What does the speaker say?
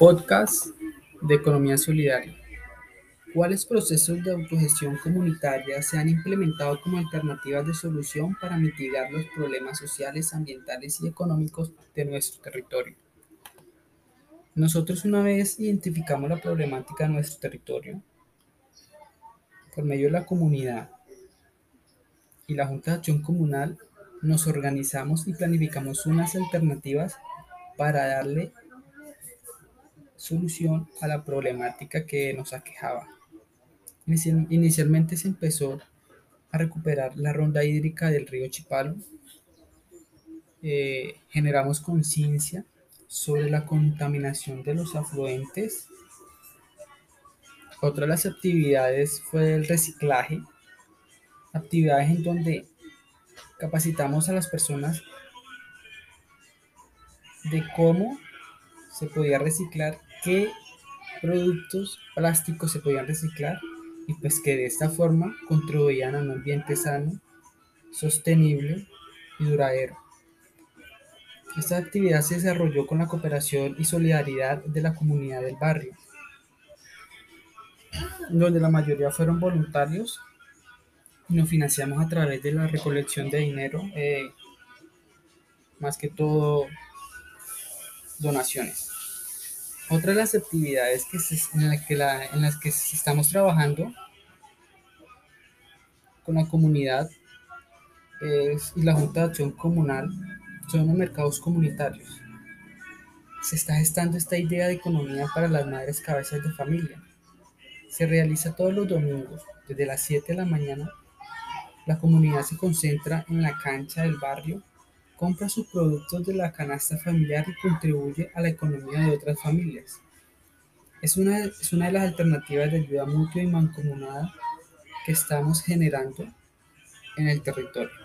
Podcast de Economía Solidaria. ¿Cuáles procesos de autogestión comunitaria se han implementado como alternativas de solución para mitigar los problemas sociales, ambientales y económicos de nuestro territorio? Nosotros una vez identificamos la problemática de nuestro territorio por medio de la comunidad y la Junta de Acción Comunal, nos organizamos y planificamos unas alternativas para darle solución a la problemática que nos aquejaba. Inicialmente se empezó a recuperar la ronda hídrica del río Chipalo. Eh, generamos conciencia sobre la contaminación de los afluentes. Otra de las actividades fue el reciclaje, actividades en donde capacitamos a las personas de cómo se podía reciclar qué productos plásticos se podían reciclar y pues que de esta forma contribuían a un ambiente sano, sostenible y duradero. Esta actividad se desarrolló con la cooperación y solidaridad de la comunidad del barrio, donde la mayoría fueron voluntarios y nos financiamos a través de la recolección de dinero, eh, más que todo donaciones. Otra de las actividades que en, que en las que estamos trabajando con la comunidad y la Junta de Acción Comunal son los mercados comunitarios. Se está gestando esta idea de economía para las madres cabezas de familia. Se realiza todos los domingos, desde las 7 de la mañana. La comunidad se concentra en la cancha del barrio compra sus productos de la canasta familiar y contribuye a la economía de otras familias. Es una, es una de las alternativas de ayuda mutua y mancomunada que estamos generando en el territorio.